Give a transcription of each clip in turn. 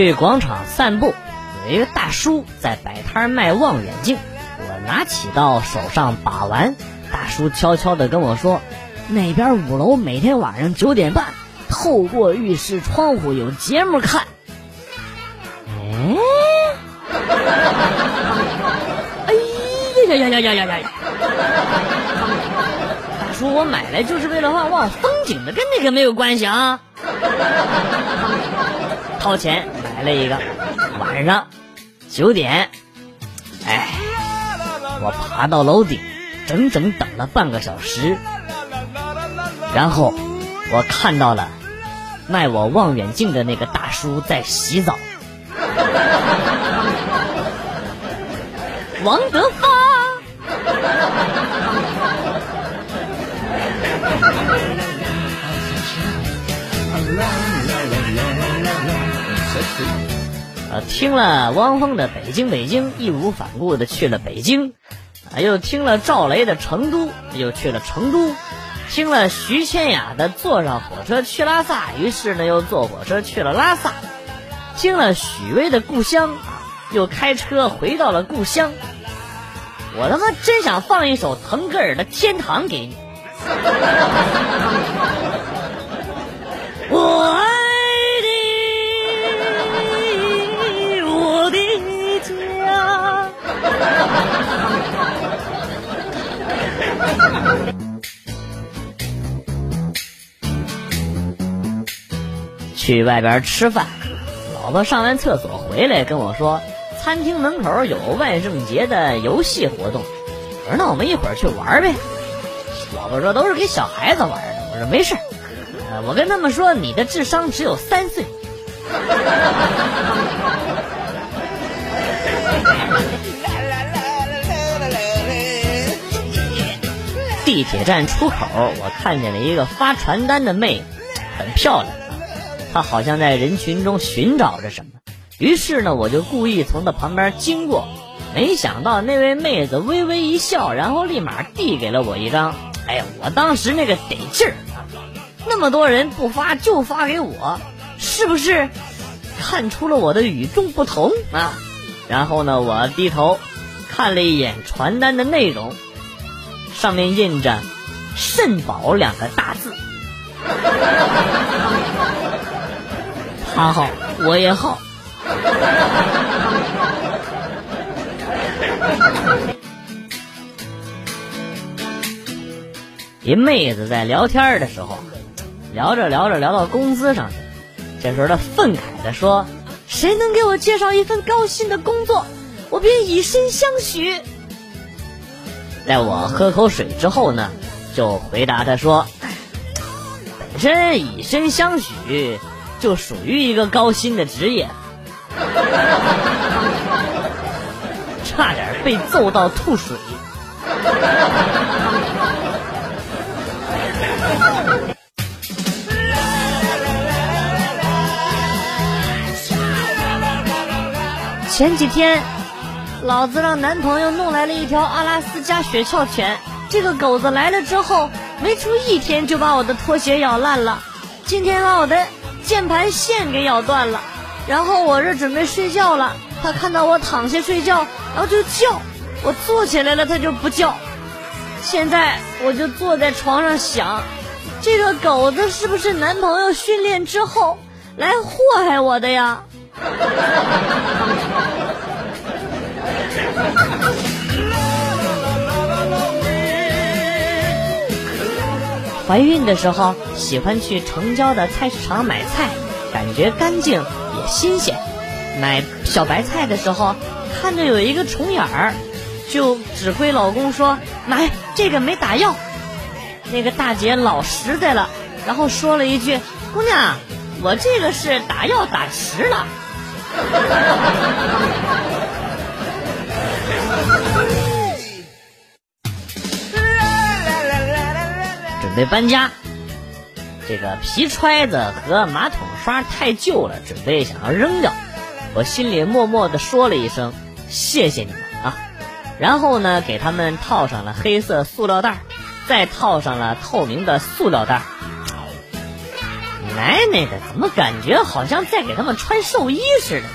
去广场散步，有一个大叔在摆摊卖望远镜，我拿起到手上把玩，大叔悄悄地跟我说，那边五楼每天晚上九点半，透过浴室窗户有节目看。哎，哎呀呀呀呀呀呀呀！大叔，我买来就是为了望望风景的，跟那个没有关系啊。掏钱来了一个，晚上九点，哎，我爬到楼顶，整整等了半个小时，然后我看到了卖我望远镜的那个大叔在洗澡。王德发。呃，听了汪峰的《北京北京》，义无反顾的去了北京；啊，又听了赵雷的《成都》，又去了成都；听了徐千雅的《坐上火车去拉萨》，于是呢，又坐火车去了拉萨；听了许巍的《故乡》，又开车回到了故乡。我他妈真想放一首腾格尔的《天堂》给你。去外边吃饭，老婆上完厕所回来跟我说，餐厅门口有万圣节的游戏活动。我说那我们一会儿去玩呗。老婆说都是给小孩子玩的。我说没事。我跟他们说，你的智商只有三岁。地铁站出口，我看见了一个发传单的妹子，很漂亮。他好像在人群中寻找着什么，于是呢，我就故意从他旁边经过。没想到那位妹子微微一笑，然后立马递给了我一张。哎呀，我当时那个得劲儿。那么多人不发就发给我，是不是看出了我的与众不同啊？然后呢，我低头看了一眼传单的内容，上面印着“肾宝”两个大字。他好，我也好。一妹子在聊天的时候。聊着聊着聊到工资上去，这时候他愤慨地说：“谁能给我介绍一份高薪的工作，我便以身相许。”在我喝口水之后呢，就回答他说：“本身以身相许就属于一个高薪的职业。”差点被揍到吐水。前几天，老子让男朋友弄来了一条阿拉斯加雪橇犬。这个狗子来了之后，没出一天就把我的拖鞋咬烂了。今天把我的键盘线给咬断了。然后我这准备睡觉了，他看到我躺下睡觉，然后就叫。我坐起来了，他就不叫。现在我就坐在床上想，这个狗子是不是男朋友训练之后来祸害我的呀？怀孕的时候喜欢去城郊的菜市场买菜，感觉干净也新鲜。买小白菜的时候，看着有一个虫眼儿，就指挥老公说：“买这个没打药。”那个大姐老实在了，然后说了一句：“姑娘，我这个是打药打迟了。”准备搬家，这个皮揣子和马桶刷太旧了，准备想要扔掉。我心里默默的说了一声“谢谢你们啊”，然后呢，给他们套上了黑色塑料袋，再套上了透明的塑料袋。奶奶的，怎么感觉好像在给他们穿寿衣似的？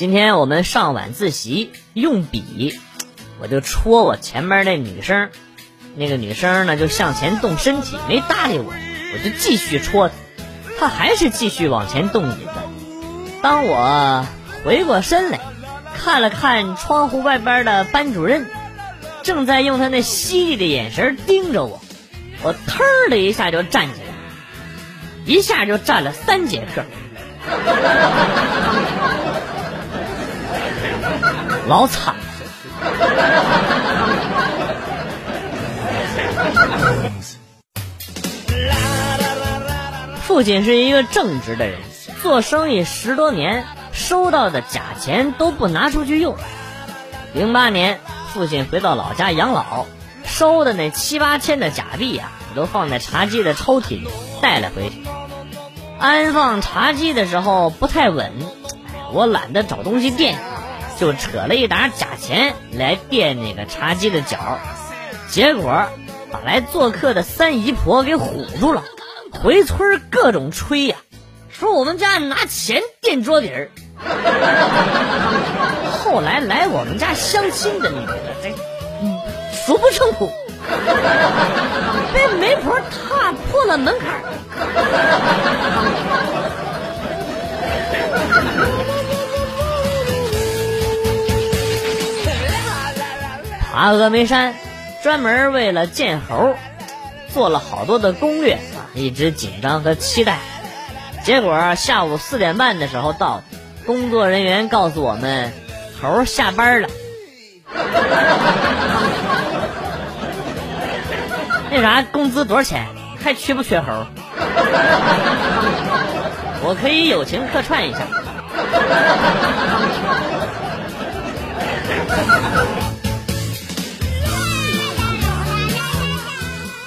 今天我们上晚自习用笔，我就戳我前面那女生，那个女生呢就向前动身体，没搭理我，我就继续戳她，她还是继续往前动椅子。当我回过身来，看了看窗户外边的班主任，正在用他那犀利的眼神盯着我，我腾的一下就站起来，一下就站了三节课。老惨了。父亲是一个正直的人，做生意十多年，收到的假钱都不拿出去用。零八年，父亲回到老家养老，收的那七八千的假币呀，都放在茶几的抽屉里带了回去。安放茶几的时候不太稳，我懒得找东西垫。就扯了一沓假钱来垫那个茶几的角，结果把来做客的三姨婆给唬住了，回村各种吹呀，说我们家拿钱垫桌底儿。后来来我们家相亲的女的，这数不胜数，被媒婆踏破了门槛。爬峨眉山，专门为了见猴，做了好多的攻略啊，一直紧张和期待。结果下午四点半的时候到，工作人员告诉我们，猴下班了。那啥，工资多少钱？还缺不缺猴？我可以友情客串一下。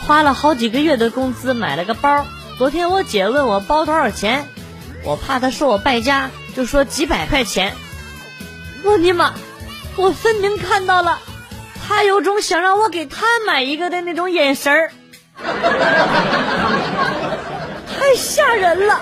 花了好几个月的工资买了个包，昨天我姐问我包多少钱，我怕她说我败家，就说几百块钱。我尼玛，我分明看到了，她有种想让我给她买一个的那种眼神儿，太吓人了。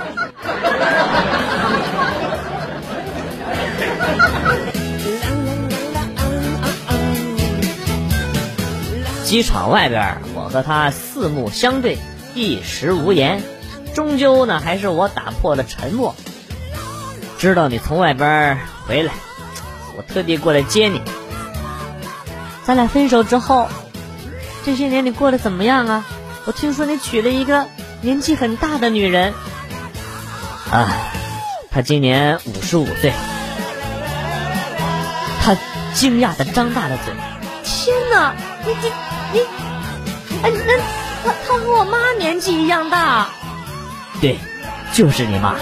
机场外边，我和他四目相对，一时无言。终究呢，还是我打破了沉默。知道你从外边回来，我特地过来接你。咱俩分手之后，这些年你过得怎么样啊？我听说你娶了一个年纪很大的女人。啊，她今年五十五岁。他惊讶的张大了嘴。天哪，你你。你，哎，那他他和我妈年纪一样大，对，就是你妈。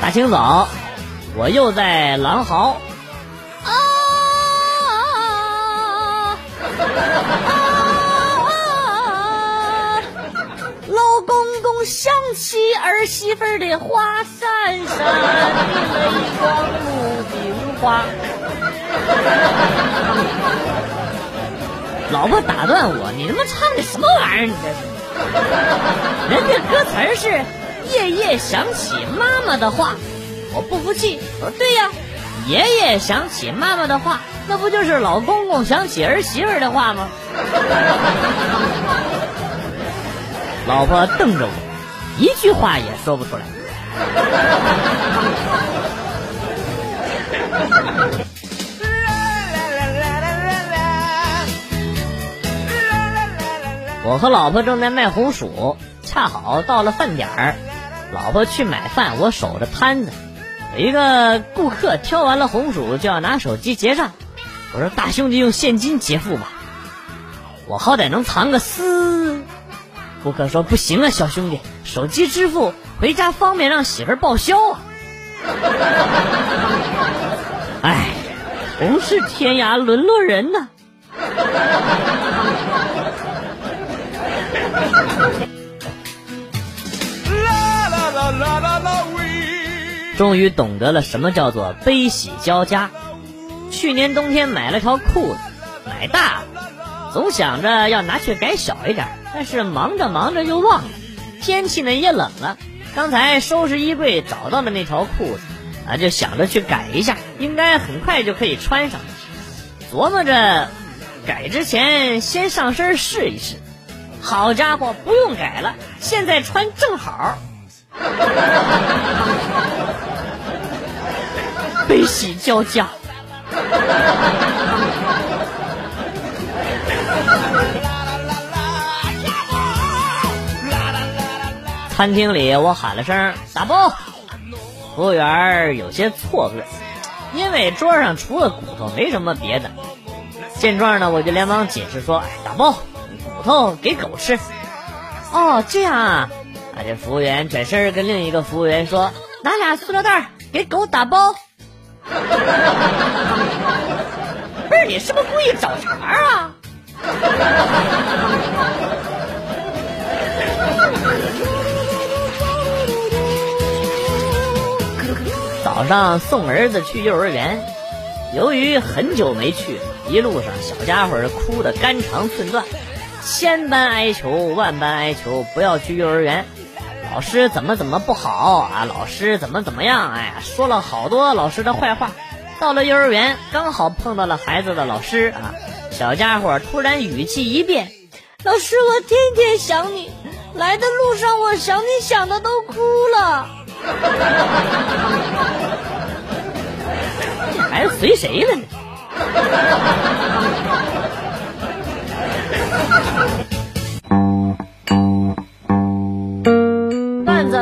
大清早，我又在狼嚎。想起儿媳妇的话，闪闪的泪光，如冰花。老婆打断我，你他妈唱的什么玩意儿？你这是？人家歌词是夜夜想起妈妈的话，我不服气。我说对呀，爷爷想起妈妈的话，那不就是老公公想起儿媳妇的话吗？老婆瞪着我。一句话也说不出来。我和老婆正在卖红薯，恰好到了饭点儿，老婆去买饭，我守着摊子。一个顾客挑完了红薯就要拿手机结账，我说：“大兄弟用现金结付吧，我好歹能藏个私。”顾客说：“不行啊，小兄弟，手机支付回家方便，让媳妇报销啊。”哎，同是天涯沦落人呐。终于懂得了什么叫做悲喜交加。去年冬天买了条裤子，买大了，总想着要拿去改小一点，但是忙着忙着又忘了。天气呢也冷了，刚才收拾衣柜找到了那条裤子，啊，就想着去改一下，应该很快就可以穿上。琢磨着改之前先上身试一试。好家伙，不用改了，现在穿正好。悲喜交加。餐厅里，我喊了声“打包”，服务员有些错愕，因为桌上除了骨头没什么别的。见状呢，我就连忙解释说：“哎，打包，骨头给狗吃。”哦，这样啊。啊，这服务员转身跟另一个服务员说：“拿俩塑料袋给狗打包。” 不是你是不是故意找茬啊？早上送儿子去幼儿园，由于很久没去，一路上小家伙哭得肝肠寸断，千般哀求万般哀求，不要去幼儿园。老师怎么怎么不好啊？老师怎么怎么样？哎呀，说了好多老师的坏话。到了幼儿园，刚好碰到了孩子的老师啊！小家伙突然语气一变：“老师，我天天想你，来的路上我想你想的都哭了。”这孩子随谁了呢？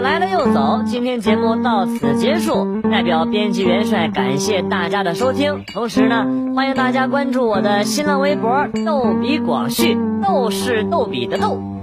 来了又走，今天节目到此结束。代表编辑元帅感谢大家的收听，同时呢，欢迎大家关注我的新浪微博“逗比广旭”，逗是逗比的逗，